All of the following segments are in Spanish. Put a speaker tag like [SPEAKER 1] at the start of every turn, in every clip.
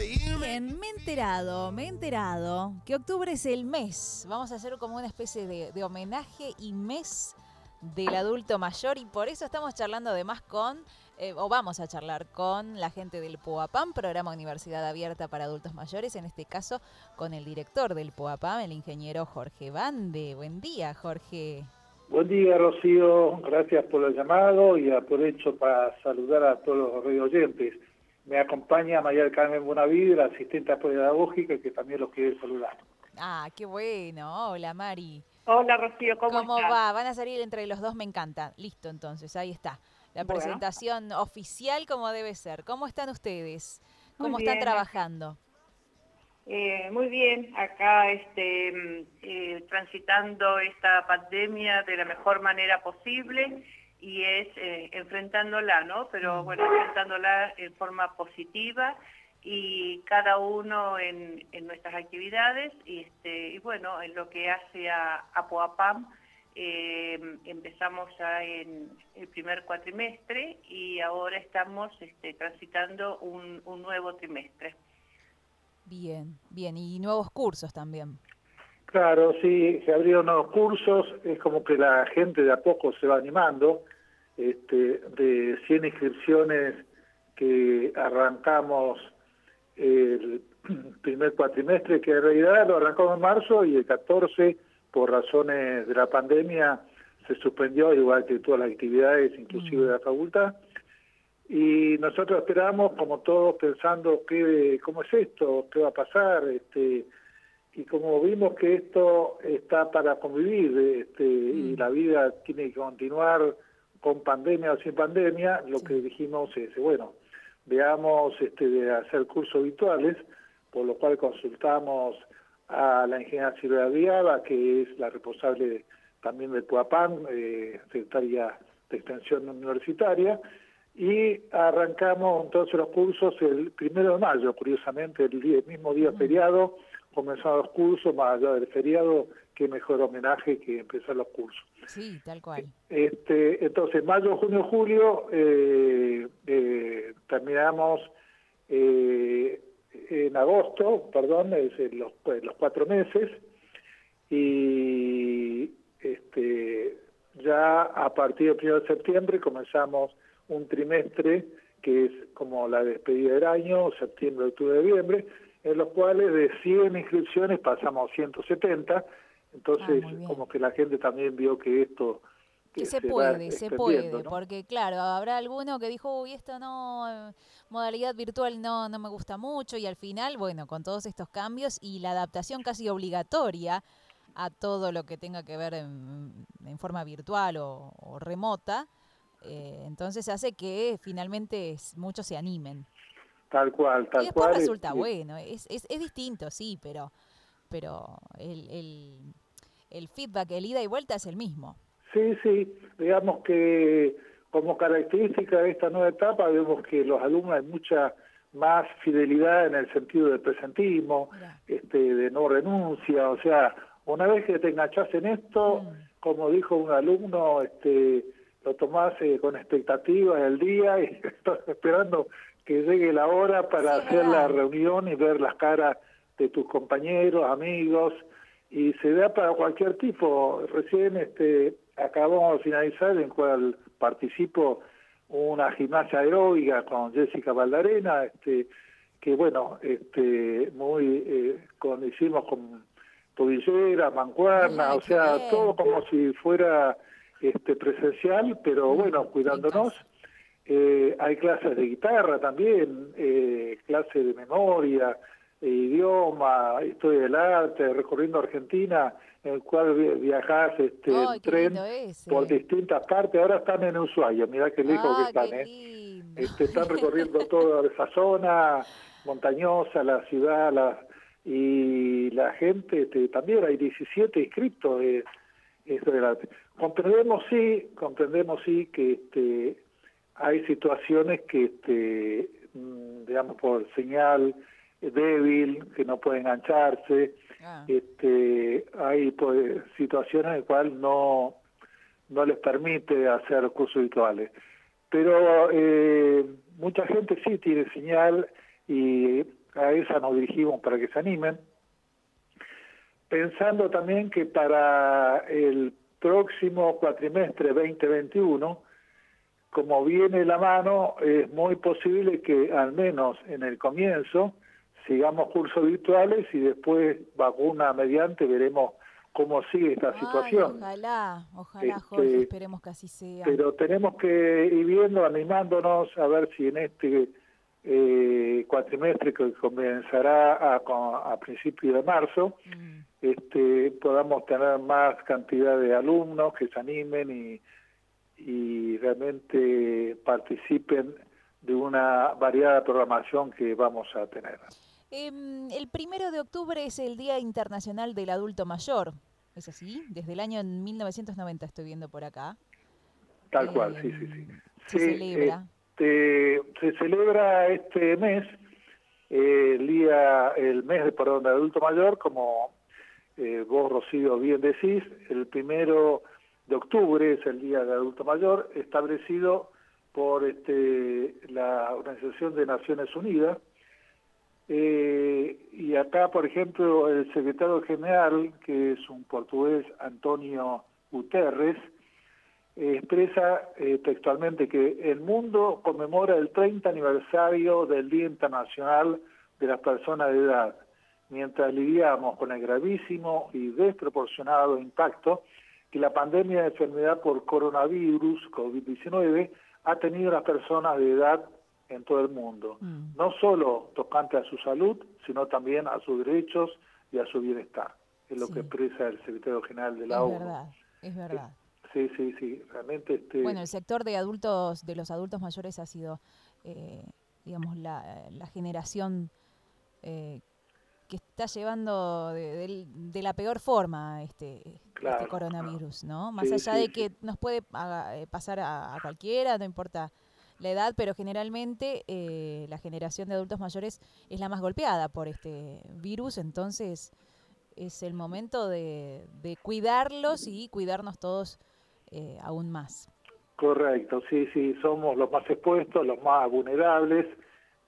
[SPEAKER 1] Bien, me he enterado, me he enterado que octubre es el mes. Vamos a hacer como una especie de, de homenaje y mes del adulto mayor y por eso estamos charlando además con, eh, o vamos a charlar con la gente del PUAPAM, programa Universidad Abierta para Adultos Mayores, en este caso con el director del PUAPAM, el ingeniero Jorge Bande. Buen día, Jorge.
[SPEAKER 2] Buen día, Rocío. Gracias por el llamado y aprovecho para saludar a todos los radio oyentes. Me acompaña María Carmen Bonavide, la asistente pedagógica, que también los quiere saludar.
[SPEAKER 1] Ah, qué bueno. Hola, Mari.
[SPEAKER 3] Hola, Rocío, ¿cómo,
[SPEAKER 1] ¿Cómo va? Van a salir entre los dos, me encanta. Listo, entonces, ahí está. La
[SPEAKER 3] Bueno.
[SPEAKER 1] presentación oficial como debe ser. ¿Cómo están ustedes?
[SPEAKER 3] Muy
[SPEAKER 1] ¿Cómo están
[SPEAKER 3] bien.
[SPEAKER 1] trabajando?
[SPEAKER 3] Eh, muy bien, acá este, mm, eh, transitando esta pandemia de la mejor manera posible y es eh, enfrentándola, ¿no? Pero bueno, enfrentándola en forma positiva y cada uno en, en nuestras actividades y, este, y bueno, en lo que hace a, a Poapam, eh, empezamos ya en el primer cuatrimestre y ahora estamos este, transitando un, un nuevo trimestre.
[SPEAKER 1] Bien, bien. Y nuevos cursos también.
[SPEAKER 2] Claro, sí, se abrieron nuevos cursos, es como que la gente de a poco se va animando. Este, de 100 inscripciones que arrancamos el primer cuatrimestre, que en realidad lo arrancamos en marzo y el 14, por razones de la pandemia, se suspendió, igual que todas las actividades, inclusive de la facultad. Y nosotros esperamos, como todos, pensando qué, cómo es esto, qué va a pasar, este, y como vimos que esto está para convivir este, y la vida tiene que continuar con pandemia o sin pandemia, lo que dijimos es, bueno, veamos este, de hacer cursos virtuales, por lo cual consultamos a la ingeniera Silvia Viaba, que es la responsable también del PUAPAN, eh, secretaria de Extensión Universitaria, y arrancamos entonces los cursos el primero de mayo, curiosamente, el, día- el mismo día feriado, comenzaron los cursos, más allá del feriado, qué mejor homenaje que empezar los cursos.
[SPEAKER 1] Sí, tal cual.
[SPEAKER 2] Este, entonces, mayo, junio, julio, eh, eh, terminamos eh, en agosto, perdón, es en los, pues, los cuatro meses, y este, ya a partir del 1 de septiembre comenzamos un trimestre que es como la despedida del año, septiembre, octubre, noviembre, en los cuales de 100 inscripciones pasamos a 170, entonces
[SPEAKER 1] Ah, bien.
[SPEAKER 2] como que la gente también vio que esto
[SPEAKER 1] Que se puede, se puede, porque claro, habrá alguno que dijo, uy, esto no, eh, modalidad virtual no, no me gusta mucho, y al final, bueno, con todos estos cambios y la adaptación casi obligatoria a todo lo que tenga que ver en, en forma virtual o, o remota, eh, entonces hace que finalmente muchos se animen.
[SPEAKER 2] Tal cual, tal
[SPEAKER 1] y después
[SPEAKER 2] cual.
[SPEAKER 1] resulta
[SPEAKER 2] este,
[SPEAKER 1] bueno, es, es, es distinto, sí, pero, pero el, el, el feedback, el ida y vuelta es el mismo.
[SPEAKER 2] Sí, sí, digamos que como característica de esta nueva etapa vemos que los alumnos hay mucha más fidelidad en el sentido del presentismo, este, de no renuncia, o sea, una vez que te enganchas en esto,
[SPEAKER 1] Mm.
[SPEAKER 2] como dijo un alumno, este, lo tomás eh, con expectativa el día y estás esperando que llegue la hora para
[SPEAKER 1] Sí,
[SPEAKER 2] hacer la reunión y ver las caras de tus compañeros, amigos, y se da para cualquier tipo. Recién este, acabamos de finalizar en cual participo una gimnasia aeróbica con Jessica Valdarena, este, que bueno, este, muy, eh, con, hicimos con tobillera, mancuerna,
[SPEAKER 1] Ay,
[SPEAKER 2] o sea,
[SPEAKER 1] bien.
[SPEAKER 2] todo como si fuera este presencial, pero
[SPEAKER 1] Mm,
[SPEAKER 2] bueno,
[SPEAKER 1] en
[SPEAKER 2] cuidándonos. Eh, hay clases de guitarra también, eh, clases de memoria, idioma, historia del arte, recorriendo Argentina, en el cual vi- viajás este, en tren por distintas partes. Ahora están en Ushuaia, mirá qué lejos que están,
[SPEAKER 1] qué
[SPEAKER 2] ¿eh? Este, están recorriendo toda esa zona montañosa, la ciudad, la, y la gente, este, también hay 17 inscritos de del arte. Comprendemos sí, comprendemos sí que este, hay situaciones que, este, mm, digamos, por señal débil, que no puede engancharse,
[SPEAKER 1] Ah,
[SPEAKER 2] este, hay pues, situaciones en las cuales no, no les permite hacer cursos virtuales. Pero eh, mucha gente sí tiene señal y a esa nos dirigimos para que se animen, pensando también que para el próximo cuatrimestre 2021, como viene la mano, es muy posible que al menos en el comienzo sigamos cursos virtuales y después vacuna mediante veremos cómo sigue esta situación.
[SPEAKER 1] Ojalá, ojalá, este, Jorge, esperemos que así sea.
[SPEAKER 2] Pero tenemos que ir viendo, animándonos a ver si en este eh, cuatrimestre que comenzará a, a principios de marzo, mm. este, podamos tener más cantidad de alumnos que se animen y, y realmente participen de una variada programación que vamos a tener.
[SPEAKER 1] Em, el primero de octubre es el Día Internacional del Adulto Mayor, ¿es así? Desde el año 1990 estoy viendo por acá.
[SPEAKER 2] Tal cual, sí, sí, sí.
[SPEAKER 1] Em, se celebra.
[SPEAKER 2] Este, se celebra este mes, eh, el día, el mes de perdón de adulto mayor, como eh, vos, Rocío, bien decís, el primero de octubre es el día de adulto mayor, establecido por este, la Organización de Naciones Unidas, eh, y acá, por ejemplo, el secretario general, que es un portugués, Antonio Guterres, expresa eh, textualmente que el mundo conmemora el 30 aniversario del Día Internacional de las Personas de Edad, mientras lidiamos con el gravísimo y desproporcionado impacto que la pandemia de enfermedad por coronavirus, COVID-19, ha tenido en las personas de edad en todo el mundo, mm. no solo tocante a su salud, sino también a sus derechos y a su bienestar. Es lo que expresa el secretario general de la ONU.
[SPEAKER 1] Es verdad, es verdad.
[SPEAKER 2] Sí, sí, sí, realmente. Este...
[SPEAKER 1] Bueno, el sector de adultos, de los adultos mayores ha sido, eh, digamos, la, generación eh, que está llevando de, la peor forma este, este coronavirus, ¿no? Más allá de que nos puede eh, pasar a, a cualquiera, no importa la edad, pero generalmente eh, la generación de adultos mayores es la más golpeada por este virus, entonces es el momento de, cuidarlos y cuidarnos todos eh, aún más.
[SPEAKER 2] Correcto, sí, sí, somos los más expuestos, los más vulnerables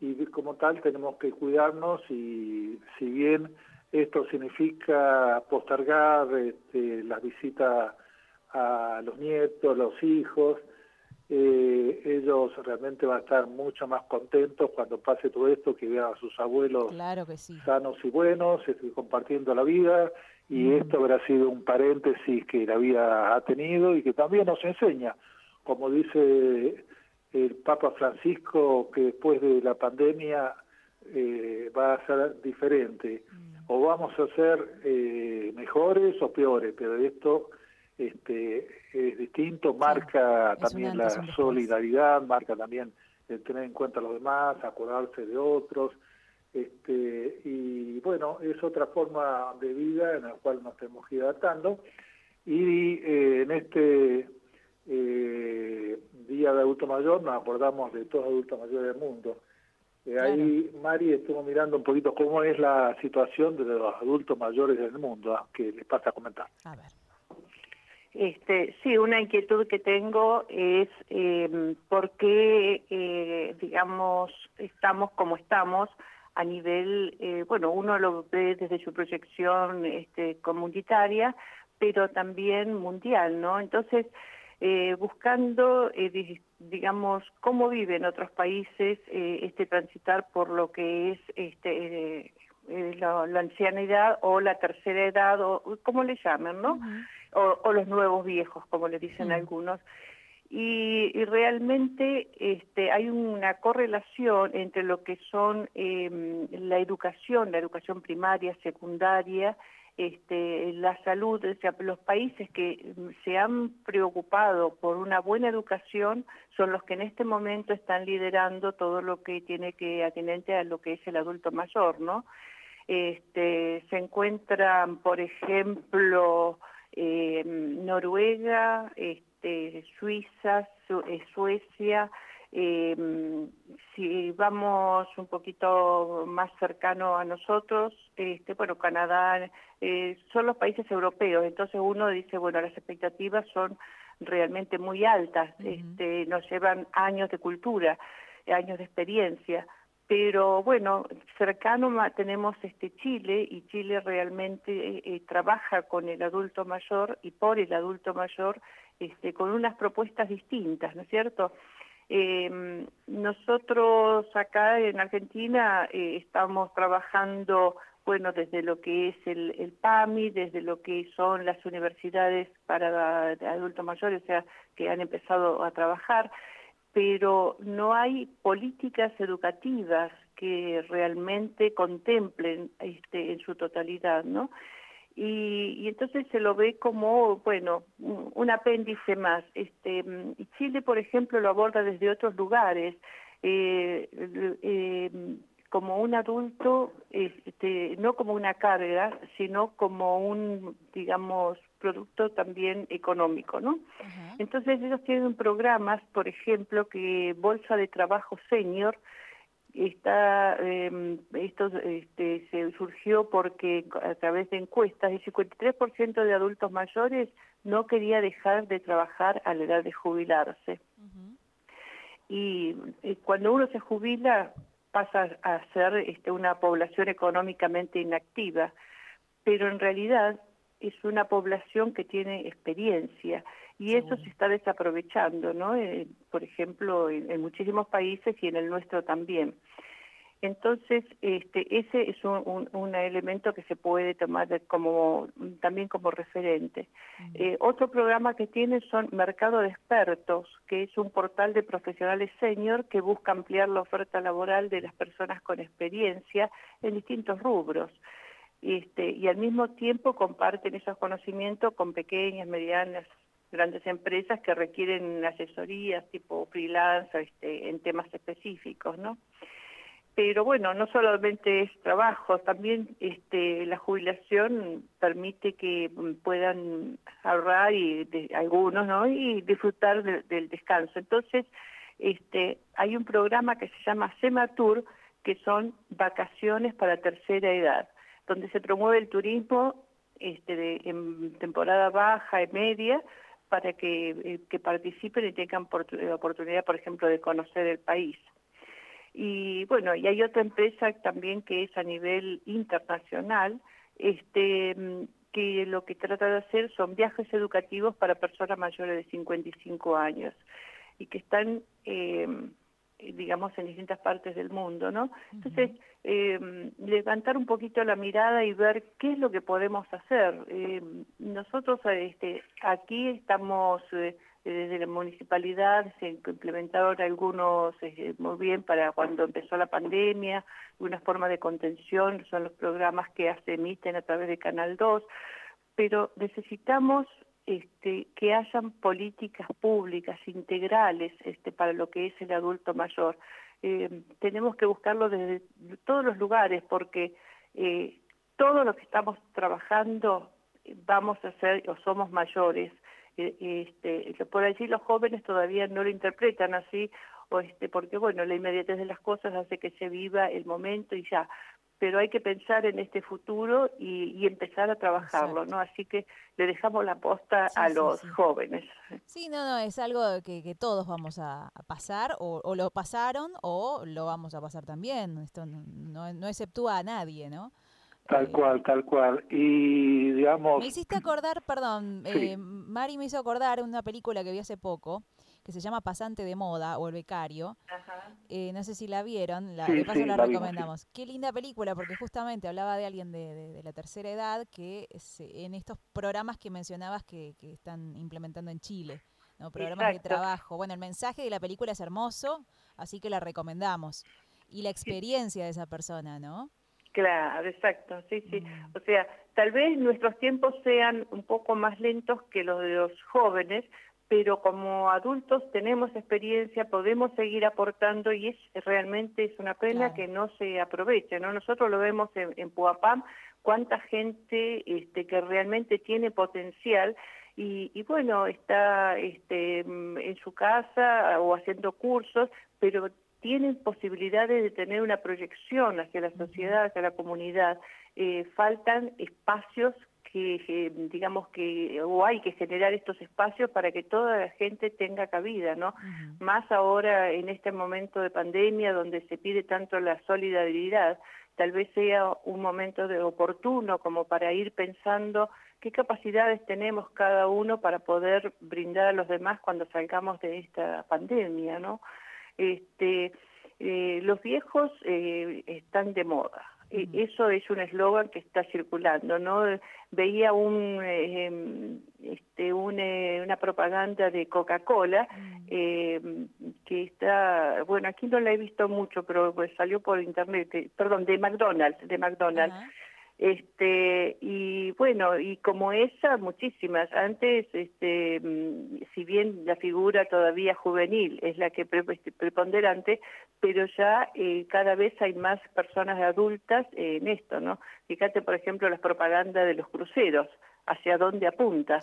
[SPEAKER 2] y como tal tenemos que cuidarnos y si bien esto significa postergar este, las visitas a los nietos, los hijos, eh, ellos realmente van a estar mucho más contentos cuando pase todo esto, que vean a sus abuelos sanos y buenos, este, compartiendo la vida, y mm. esto habrá sido un paréntesis que la vida ha tenido y que también nos enseña, como dice el Papa Francisco, que después de la pandemia eh, va a ser diferente, mm. o vamos a ser eh, mejores o peores, pero esto este, es distinto, marca también la solidaridad, marca también el tener en cuenta a los demás, acordarse de otros, este, y bueno, es otra forma de vida en la cual nos tenemos que ir adaptando, y eh, en este eh, Día de Adulto Mayor nos acordamos de todos los adultos mayores del mundo. Eh, ahí Mari estuvo mirando un poquito cómo es la situación de los adultos mayores del mundo, ah, que les pasa a comentar.
[SPEAKER 1] A ver.
[SPEAKER 3] Este, sí, una inquietud que tengo es eh, por qué, eh, digamos, estamos como estamos a nivel, eh, bueno, uno lo ve desde su proyección este, comunitaria, pero también mundial, ¿no? Entonces, eh, buscando, digamos, cómo viven otros países este transitar por lo que es este la, la, ancianidad o la tercera edad, o como le llaman, ¿no? O, los nuevos viejos, como le dicen mm. algunos. Y, realmente este, hay una correlación entre lo que son em, la educación, la educación primaria, secundaria, este, la salud, o sea, los países que se han preocupado por una buena educación son los que en este momento están liderando todo lo que tiene que atinente a lo que es el adulto mayor, ¿no? Este, se encuentran, por ejemplo, eh, Noruega, este, Suiza, eh, Suecia, eh, si vamos un poquito más cercano a nosotros, este, bueno, Canadá, eh, son los países europeos, entonces uno dice, bueno, las expectativas son realmente muy altas, este, nos llevan años de cultura, años de experiencia, pero bueno, cercano tenemos este Chile y Chile realmente eh, eh, trabaja con el adulto mayor y por el adulto mayor este, con unas propuestas distintas, ¿no es cierto? Eh, nosotros acá en Argentina eh, estamos trabajando, bueno, desde lo que es el, PAMI, desde lo que son las universidades para adultos mayores, o sea, que han empezado a trabajar, pero no hay políticas educativas que realmente contemplen este, en su totalidad, ¿no? y, entonces se lo ve como, bueno, un, apéndice más. Este, Chile, por ejemplo, lo aborda desde otros lugares. Eh, eh, como un adulto, este, no como una carga, sino como un, digamos, producto también económico, ¿no? Entonces ellos tienen programas, por ejemplo, que Bolsa de Trabajo Senior, está eh, esto este, se surgió porque a través de encuestas el 53% de adultos mayores no quería dejar de trabajar a la edad de jubilarse. y, eh, cuando uno se jubila pasa a ser este, una población económicamente inactiva, pero en realidad es una población que tiene experiencia y eso se está desaprovechando, ¿no? Eh, por ejemplo, en, muchísimos países y en el nuestro también. Entonces, este, ese es un, un, elemento que se puede tomar como también como referente. Eh, otro programa que tiene son Mercado de Expertos, que es un portal de profesionales senior que busca ampliar la oferta laboral de las personas con experiencia en distintos rubros. Este, y al mismo tiempo comparten esos conocimientos con pequeñas, medianas, grandes empresas que requieren asesorías tipo freelance este, en temas específicos, ¿no? Pero bueno, no solamente es trabajo, también este, la jubilación permite que puedan ahorrar y algunos, ¿no? Y disfrutar del descanso. Entonces, hay un programa que se llama Sematur, que son vacaciones para tercera edad donde se promueve el turismo este, en temporada baja y media para que, eh, que participen y tengan eh, oportunidad, por ejemplo, de conocer el país. Y bueno, y hay otra empresa también que es a nivel internacional, este, que lo que trata de hacer son viajes educativos para personas mayores de 55 años y que están eh, digamos, en distintas partes del mundo, ¿no? Entonces, eh, levantar un poquito la mirada y ver qué es lo que podemos hacer. Eh, nosotros este, aquí estamos, desde la municipalidad, se implementaron algunos, muy bien, para cuando empezó la pandemia, una forma de contención, son los programas que se emiten a través de Canal 2, pero necesitamos este, que hayan políticas públicas integrales este, para lo que es el adulto mayor. Eh, tenemos que buscarlo desde todos los lugares porque eh, todo lo que estamos trabajando vamos a ser o somos mayores. Eh, este, por allí los jóvenes todavía no lo interpretan así, o este, porque bueno, la inmediatez de las cosas hace que se viva el momento y ya, pero hay que pensar en este futuro y, empezar a trabajarlo, ¿no? Así que le dejamos la posta a los jóvenes.
[SPEAKER 1] Sí, no, no, es algo que, todos vamos a, pasar, o, lo pasaron, o lo vamos a pasar también. Esto no, no, exceptúa a nadie, ¿no?
[SPEAKER 2] Tal eh, cual, tal cual. Y digamos...
[SPEAKER 1] Me hiciste acordar, perdón, eh, Mari me hizo acordar una película que vi hace poco, que se llama Pasante de Moda o El Becario. Eh, no sé si la vieron, la, de paso la, recomendamos. Qué linda película, porque justamente hablaba de alguien de, la tercera edad que en estos programas que mencionabas que, están implementando en Chile. ¿no? Programas de trabajo. Bueno, el mensaje de la película es hermoso, así que la recomendamos. Y la experiencia de esa persona, ¿no?
[SPEAKER 3] Claro, exacto, sí, sí. Mm. O sea, tal vez nuestros tiempos sean un poco más lentos que los de los jóvenes, pero como adultos tenemos experiencia, podemos seguir aportando y es realmente es una pena que no se aproveche, ¿no? Nosotros lo vemos en, en Puapam, cuánta gente este, que realmente tiene potencial y, y, bueno, está este, en su casa o haciendo cursos, pero tienen posibilidades de tener una proyección hacia la sociedad, hacia la comunidad. Eh, faltan espacios que digamos que o hay que generar estos espacios para que toda la gente tenga cabida, ¿no? Más ahora en este momento de pandemia donde se pide tanto la solidaridad, tal vez sea un momento de oportuno como para ir pensando qué capacidades tenemos cada uno para poder brindar a los demás cuando salgamos de esta pandemia, ¿no? Este, eh, los viejos eh, están de moda, eso es un eslogan que está circulando, ¿no? Veía un, eh, este, eh, una propaganda de Coca-Cola eh, que está, bueno, aquí no la he visto mucho, pero pues salió por internet, perdón, de McDonald's, de McDonald's. Este, y bueno, y como esa, muchísimas. Antes, este, mm, si bien la figura todavía juvenil es la que este, preponderante, pero ya eh, cada vez hay más personas adultas en esto, ¿no? Fíjate, por ejemplo, las propagandas de los cruceros, hacia dónde apunta.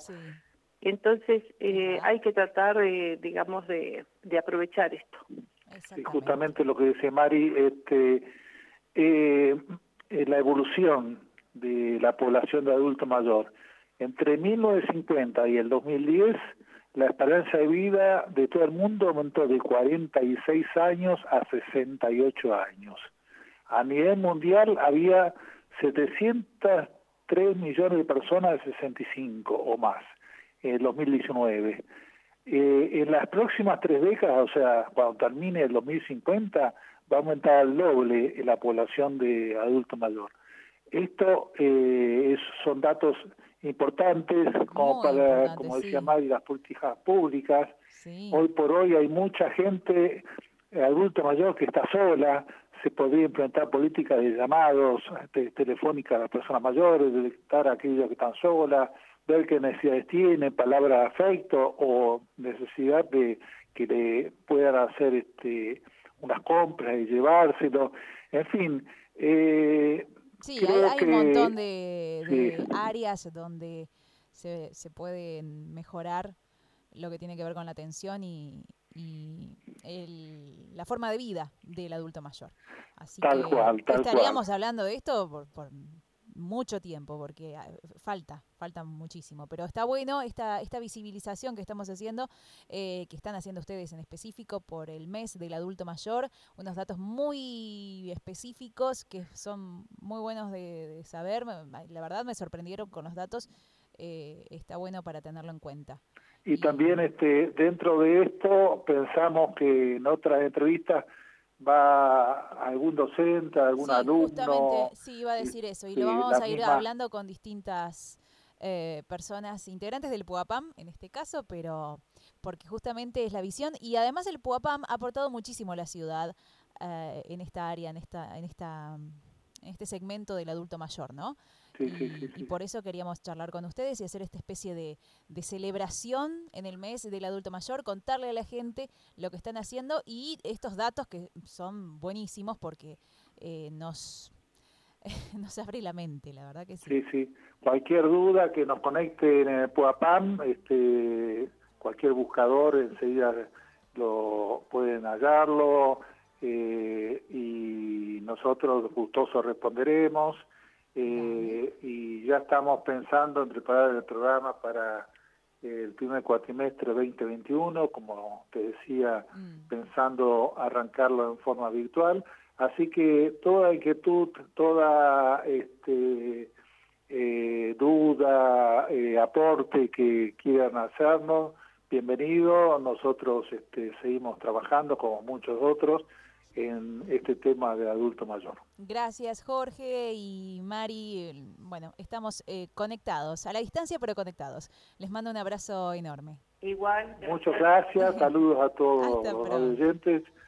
[SPEAKER 3] Entonces, eh, hay que tratar, digamos, de, de aprovechar esto.
[SPEAKER 2] Sí, justamente lo que dice Mari, este, eh, eh, la evolución de la población de adulto mayor. Entre 1950 y el 2010, la esperanza de vida de todo el mundo aumentó de 46 años a 68 años. A nivel mundial había 703 millones de personas de 65 o más en el 2019. Eh, en las próximas tres décadas, o sea, cuando termine el 2050, va a aumentar al doble la población de adulto mayor. Esto eh, son datos importantes como para, como decía Mari, las políticas públicas. Hoy por hoy hay mucha gente, eh, adulto mayor, que está sola, se podría implementar políticas de llamados telefónicas a las personas mayores, detectar a aquellos que están solas, ver qué necesidades tienen, palabra de afecto o necesidad de que le puedan hacer este unas compras y llevárselo, en fin.
[SPEAKER 1] Eh, sí, hay, un montón de, áreas donde se, se pueden mejorar lo que tiene que ver con la atención y, y el, la forma de vida del adulto mayor. Así
[SPEAKER 2] tal que cual,
[SPEAKER 1] estaríamos hablando de esto por, por mucho tiempo, porque ah, falta, falta muchísimo. Pero está bueno esta, esta visibilización que estamos haciendo, eh, que están haciendo ustedes en específico por el mes del adulto mayor, unos datos muy específicos que son muy buenos de, saber. La verdad me sorprendieron con los datos, eh, está bueno para tenerlo en cuenta.
[SPEAKER 2] Y, también este dentro de esto pensamos que en otras entrevistas va algún docente, algún
[SPEAKER 1] sí,
[SPEAKER 2] alumno.
[SPEAKER 1] Justamente, sí, iba a decir eso. Y lo vamos a ir hablando con distintas eh, personas integrantes del PUAPAM, en este caso, pero porque justamente es la visión. Y además el PUAPAM ha aportado muchísimo a la ciudad eh, en esta área, en esta, en esta este segmento del adulto mayor, ¿no? y, por eso queríamos charlar con ustedes y hacer esta especie de, celebración en el mes del adulto mayor, contarle a la gente lo que están haciendo y estos datos que son buenísimos porque eh, nos, nos abre la mente, la verdad que sí.
[SPEAKER 2] Sí, sí. Cualquier duda que nos conecte en el PUAPAM, este, cualquier buscador enseguida lo pueden hallarlo eh, y nosotros gustosos responderemos. Eh, y ya estamos pensando en preparar el programa para el primer cuatrimestre 2021, como te decía, mm. pensando arrancarlo en forma virtual. Así que toda inquietud, toda este, eh, duda, eh, aporte que quieran hacernos, bienvenido. Nosotros este, seguimos trabajando como muchos otros en este tema de adulto mayor.
[SPEAKER 1] Gracias Jorge y Mari. Bueno, estamos eh, conectados, a la distancia pero conectados. Les mando un abrazo enorme.
[SPEAKER 3] Igual.
[SPEAKER 2] Muchas gracias, saludos a todos los oyentes